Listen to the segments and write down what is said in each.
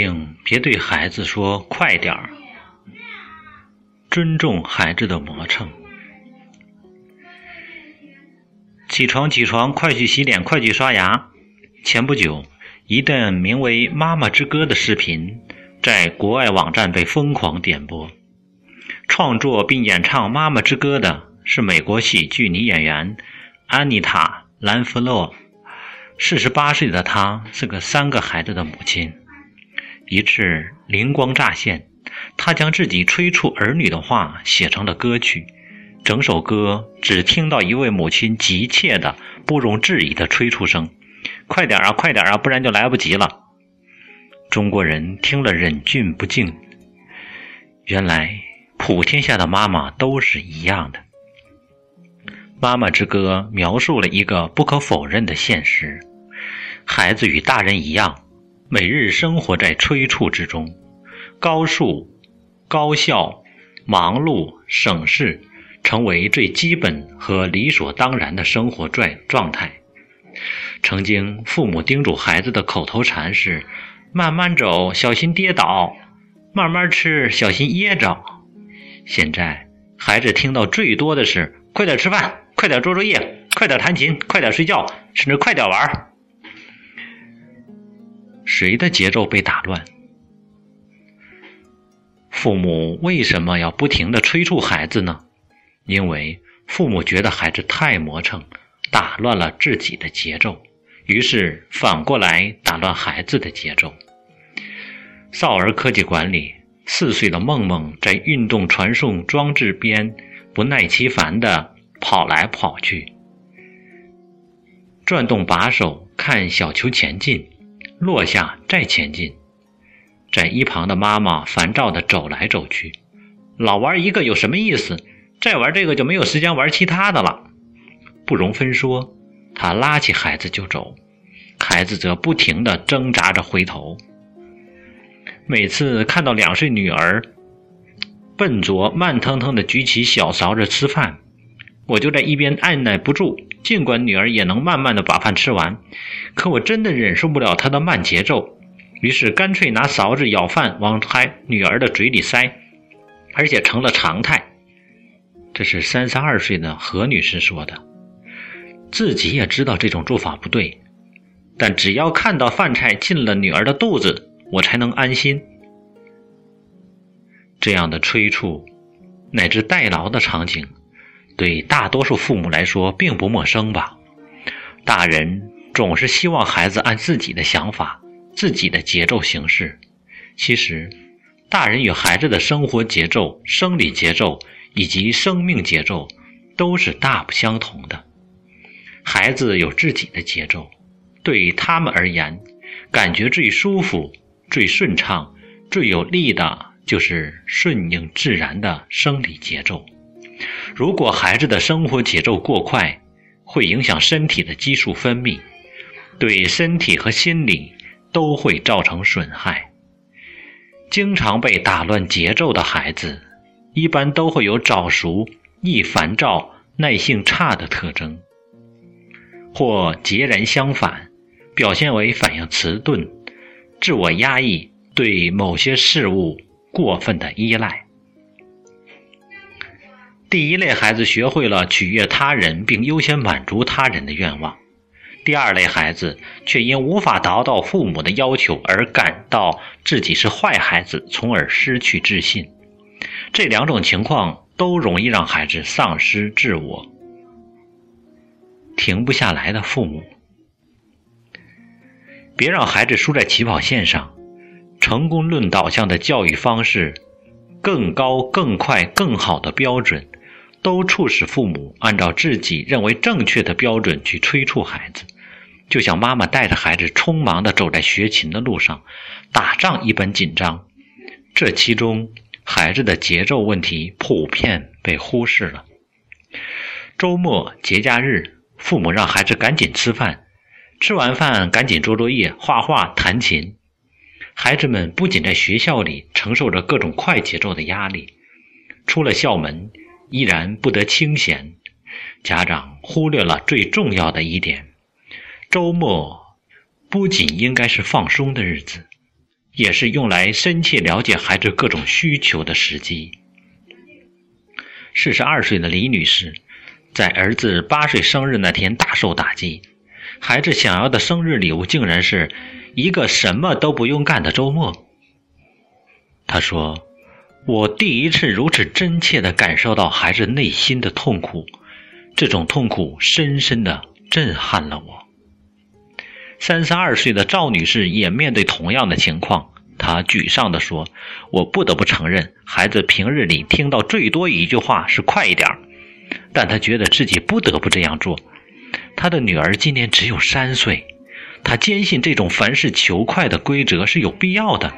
请别对孩子说“快点儿”，尊重孩子的磨蹭。起床，起床，快去洗脸，快去刷牙。前不久，一段名为《妈妈之歌》的视频在国外网站被疯狂点播。创作并演唱《妈妈之歌》的是美国喜剧女演员安妮塔·兰弗洛。四十八岁的她是个三个孩子的母亲。一次灵光乍现，他将自己催促儿女的话写成了歌曲。整首歌只听到一位母亲急切的、不容置疑的催促声：“快点啊，快点啊，不然就来不及了。”中国人听了忍俊不禁。原来，普天下的妈妈都是一样的。《妈妈之歌》描述了一个不可否认的现实：孩子与大人一样。每日生活在催促之中，高速、高效、忙碌、省事，成为最基本和理所当然的生活状状态。曾经，父母叮嘱孩子的口头禅是：“慢慢走，小心跌倒；慢慢吃，小心噎着。”现在，孩子听到最多的是：“快点吃饭，快点做作业，快点弹琴，快点睡觉，甚至快点玩。”谁的节奏被打乱？父母为什么要不停的催促孩子呢？因为父母觉得孩子太磨蹭，打乱了自己的节奏，于是反过来打乱孩子的节奏。少儿科技馆里，四岁的梦梦在运动传送装置边不耐其烦的跑来跑去，转动把手看小球前进。落下，再前进。在一旁的妈妈烦躁地走来走去，老玩一个有什么意思？再玩这个就没有时间玩其他的了。不容分说，她拉起孩子就走，孩子则不停地挣扎着回头。每次看到两岁女儿笨拙、慢腾腾地举起小勺子吃饭，我就在一边按耐不住。尽管女儿也能慢慢的把饭吃完，可我真的忍受不了她的慢节奏，于是干脆拿勺子舀饭往她女儿的嘴里塞，而且成了常态。这是三十二岁的何女士说的，自己也知道这种做法不对，但只要看到饭菜进了女儿的肚子，我才能安心。这样的催促乃至代劳的场景。对大多数父母来说并不陌生吧？大人总是希望孩子按自己的想法、自己的节奏行事。其实，大人与孩子的生活节奏、生理节奏以及生命节奏都是大不相同的。孩子有自己的节奏，对他们而言，感觉最舒服、最顺畅、最有利的就是顺应自然的生理节奏。如果孩子的生活节奏过快，会影响身体的激素分泌，对身体和心理都会造成损害。经常被打乱节奏的孩子，一般都会有早熟、易烦躁、耐性差的特征，或截然相反，表现为反应迟钝、自我压抑、对某些事物过分的依赖。第一类孩子学会了取悦他人，并优先满足他人的愿望；第二类孩子却因无法达到父母的要求而感到自己是坏孩子，从而失去自信。这两种情况都容易让孩子丧失自我。停不下来的父母，别让孩子输在起跑线上。成功论导向的教育方式，更高、更快、更好的标准。都促使父母按照自己认为正确的标准去催促孩子，就像妈妈带着孩子匆忙地走在学琴的路上，打仗一般紧张。这其中，孩子的节奏问题普遍被忽视了。周末、节假日，父母让孩子赶紧吃饭，吃完饭赶紧做作业、画画、弹琴。孩子们不仅在学校里承受着各种快节奏的压力，出了校门。依然不得清闲，家长忽略了最重要的一点：周末不仅应该是放松的日子，也是用来深切了解孩子各种需求的时机。四十二岁的李女士，在儿子八岁生日那天大受打击。孩子想要的生日礼物，竟然是一个什么都不用干的周末。她说：“我第一次如此真切地感受到孩子内心的痛苦，这种痛苦深深地震撼了我。”三十二岁的赵女士也面对同样的情况，她沮丧地说：“我不得不承认，孩子平日里听到最多一句话是‘快一点’，但她觉得自己不得不这样做。她的女儿今年只有三岁，她坚信这种凡事求快的规则是有必要的。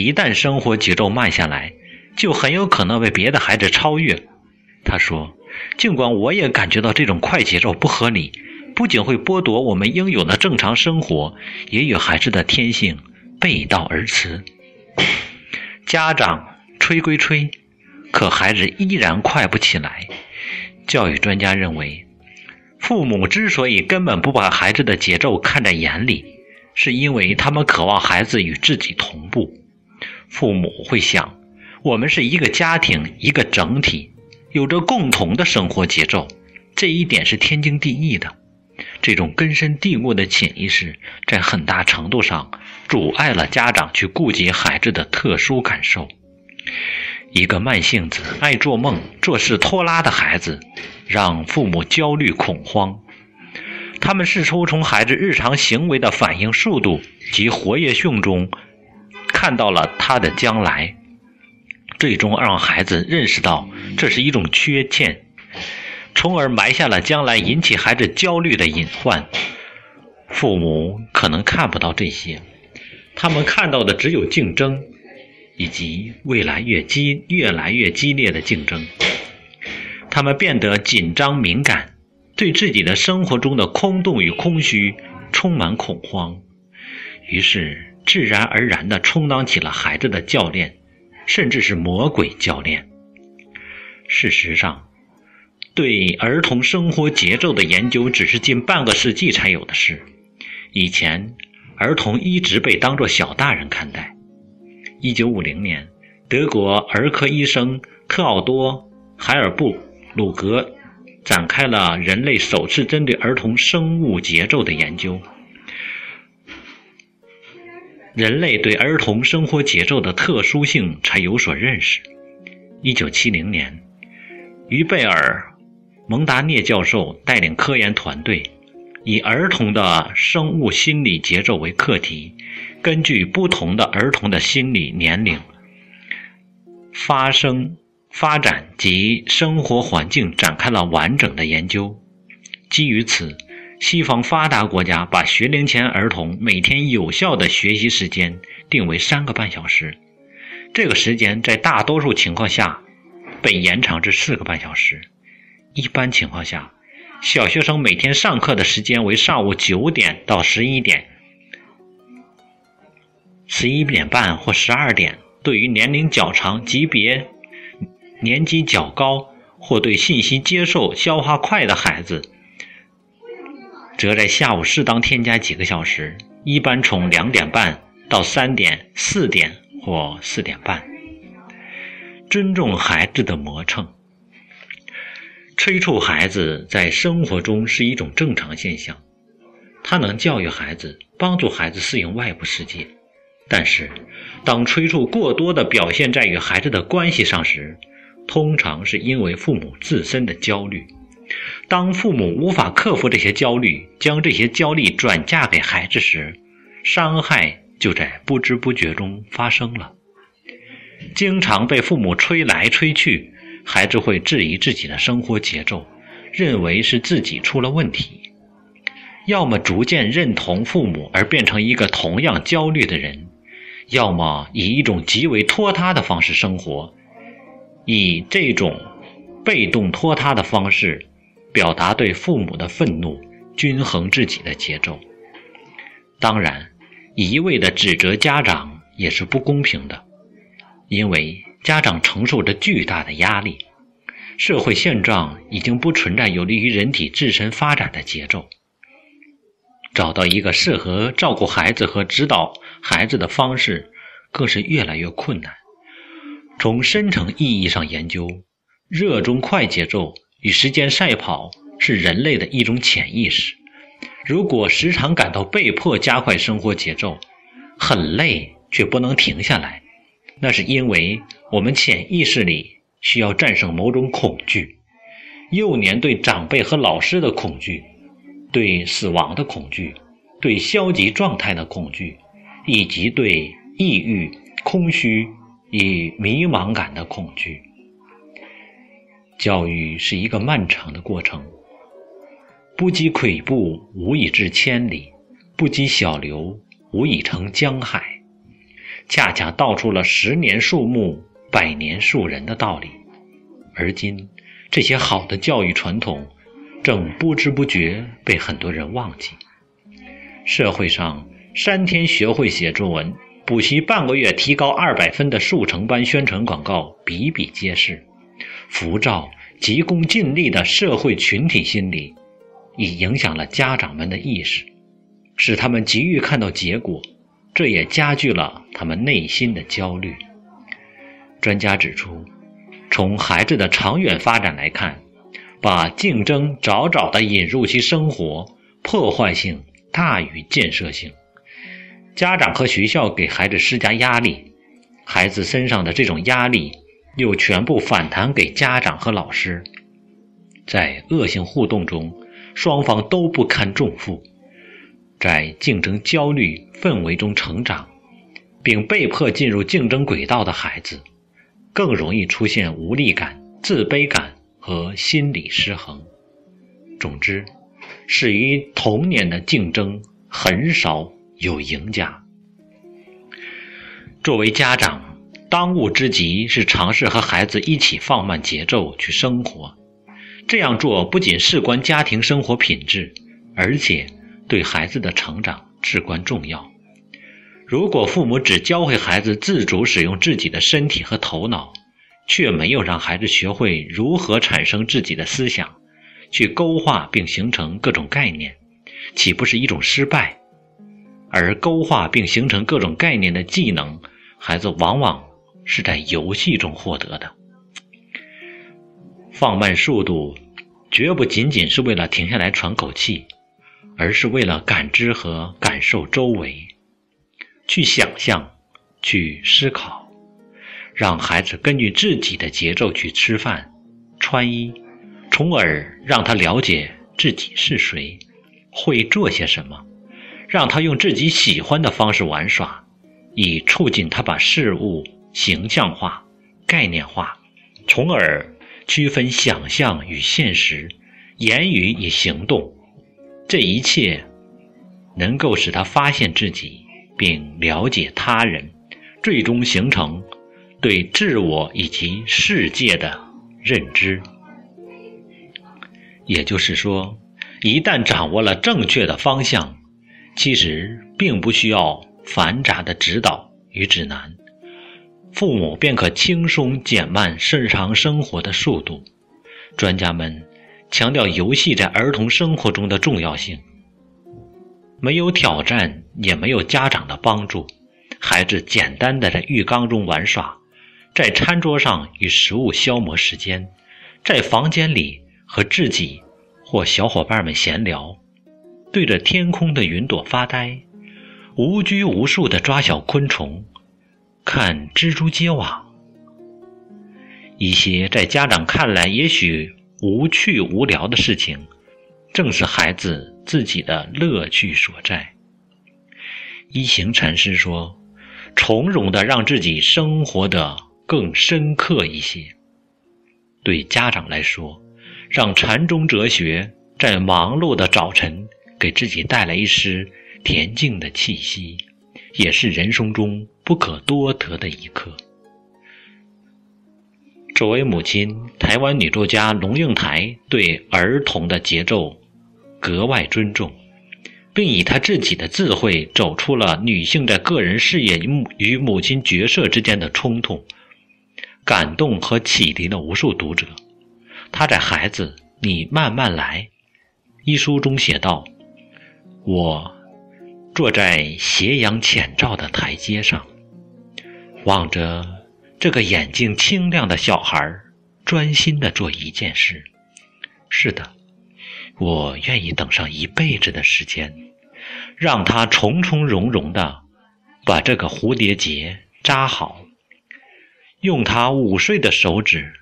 一旦生活节奏慢下来，就很有可能被别的孩子超越。”他说：“尽管我也感觉到这种快节奏不合理。”不仅会剥夺我们应有的正常生活，也与孩子的天性背道而驰。家长催归催，可孩子依然快不起来。教育专家认为，父母之所以根本不把孩子的节奏看在眼里，是因为他们渴望孩子与自己同步。父母会想，我们是一个家庭，一个整体，有着共同的生活节奏，这一点是天经地义的。这种根深蒂固的潜意识，在很大程度上阻碍了家长去顾及孩子的特殊感受。一个慢性子、爱做梦、做事拖拉的孩子，让父母焦虑恐慌。他们试图从孩子日常行为的反应速度及活跃性中，看到了他的将来，最终让孩子认识到这是一种缺陷。从而埋下了将来引起孩子焦虑的隐患。父母可能看不到这些，他们看到的只有竞争，以及未来越激、越来越激烈的竞争。他们变得紧张敏感，对自己的生活中的空洞与空虚充满恐慌，于是自然而然地充当起了孩子的教练，甚至是魔鬼教练。事实上。对儿童生活节奏的研究只是近半个世纪才有的事。以前，儿童一直被当作小大人看待。一九五零年，德国儿科医生特奥多·海尔布鲁格展开了人类首次针对儿童生物节奏的研究。人类对儿童生活节奏的特殊性才有所认识。一九七零年，于贝尔。蒙达涅教授带领科研团队，以儿童的生物心理节奏为课题，根据不同的儿童的心理年龄、发生、发展及生活环境，展开了完整的研究。基于此，西方发达国家把学龄前儿童每天有效的学习时间定为三个半小时，这个时间在大多数情况下被延长至四个半小时。一般情况下，小学生每天上课的时间为上午九点到十一点、十一点半或十二点。对于年龄较长、级别年级较高或对信息接受消化快的孩子，则在下午适当添加几个小时，一般从两点半到三点、四点或四点半。尊重孩子的磨蹭。催促孩子在生活中是一种正常现象，它能教育孩子，帮助孩子适应外部世界。但是，当催促过多的表现在与孩子的关系上时，通常是因为父母自身的焦虑。当父母无法克服这些焦虑，将这些焦虑转嫁给孩子时，伤害就在不知不觉中发生了。经常被父母吹来吹去。孩子会质疑自己的生活节奏，认为是自己出了问题；要么逐渐认同父母而变成一个同样焦虑的人，要么以一种极为拖沓的方式生活，以这种被动拖沓的方式表达对父母的愤怒，均衡自己的节奏。当然，一味的指责家长也是不公平的，因为。家长承受着巨大的压力，社会现状已经不存在有利于人体自身发展的节奏。找到一个适合照顾孩子和指导孩子的方式更是越来越困难。从深层意义上研究，热衷快节奏与时间赛跑是人类的一种潜意识。如果时常感到被迫加快生活节奏，很累却不能停下来，那是因为我们潜意识里需要战胜某种恐惧。幼年对长辈和老师的恐惧，对死亡的恐惧，对消极状态的恐惧，以及对抑郁、空虚。与迷茫感的恐惧。教育是一个漫长的过程，不积跬步，无以至千里；不积小流，无以成江海。恰恰道出了十年树木，百年树人的道理。而今，这些好的教育传统，正不知不觉被很多人忘记。社会上，三天学会写作文。补习半个月提高二百分的速成班宣传广告比比皆是，浮躁、急功近利的社会群体心理，已影响了家长们的意识，使他们急于看到结果，这也加剧了他们内心的焦虑。专家指出，从孩子的长远发展来看，把竞争早早地引入其生活，破坏性大于建设性。家长和学校给孩子施加压力，孩子身上的这种压力又全部反弹给家长和老师，在恶性互动中，双方都不堪重负，在竞争焦虑氛围中成长，并被迫进入竞争轨道的孩子，更容易出现无力感、自卑感和心理失衡。总之，始于童年的竞争很少。有赢家。作为家长，当务之急是尝试和孩子一起放慢节奏去生活。这样做不仅事关家庭生活品质，而且对孩子的成长至关重要。如果父母只教会孩子自主使用自己的身体和头脑，却没有让孩子学会如何产生自己的思想，去勾画并形成各种概念，岂不是一种失败？而勾画并形成各种概念的技能，孩子往往是在游戏中获得的。放慢速度，绝不仅仅是为了停下来喘口气，而是为了感知和感受周围，去想象，去思考，让孩子根据自己的节奏去吃饭、穿衣，从而让他了解自己是谁，会做些什么。让他用自己喜欢的方式玩耍，以促进他把事物形象化、概念化，从而区分想象与现实、言语与行动。这一切能够使他发现自己，并了解他人，最终形成对自我以及世界的认知。也就是说，一旦掌握了正确的方向。其实并不需要繁杂的指导与指南，父母便可轻松减慢日常生活的速度。专家们强调游戏在儿童生活中的重要性。没有挑战，也没有家长的帮助，孩子简单的在浴缸中玩耍，在餐桌上与食物消磨时间，在房间里和自己或小伙伴们闲聊。对着天空的云朵发呆，无拘无束地抓小昆虫，看蜘蛛结网。一些在家长看来也许无趣无聊的事情，正是孩子自己的乐趣所在。一行禅师说：“从容的让自己生活的更深刻一些。”对家长来说，让禅宗哲学在忙碌的早晨。给自己带来一丝恬静的气息，也是人生中不可多得的一刻。作为母亲，台湾女作家龙应台对儿童的节奏格外尊重，并以她自己的智慧走出了女性在个人事业与母与母亲角色之间的冲突，感动和启迪了无数读者。她在《孩子，你慢慢来》一书中写道。我坐在斜阳浅照的台阶上，望着这个眼睛清亮的小孩专心的做一件事。是的，我愿意等上一辈子的时间，让他从从容容的把这个蝴蝶结扎好，用他五岁的手指，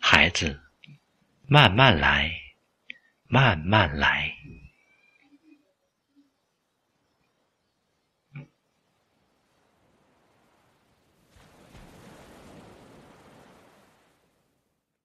孩子，慢慢来，慢慢来。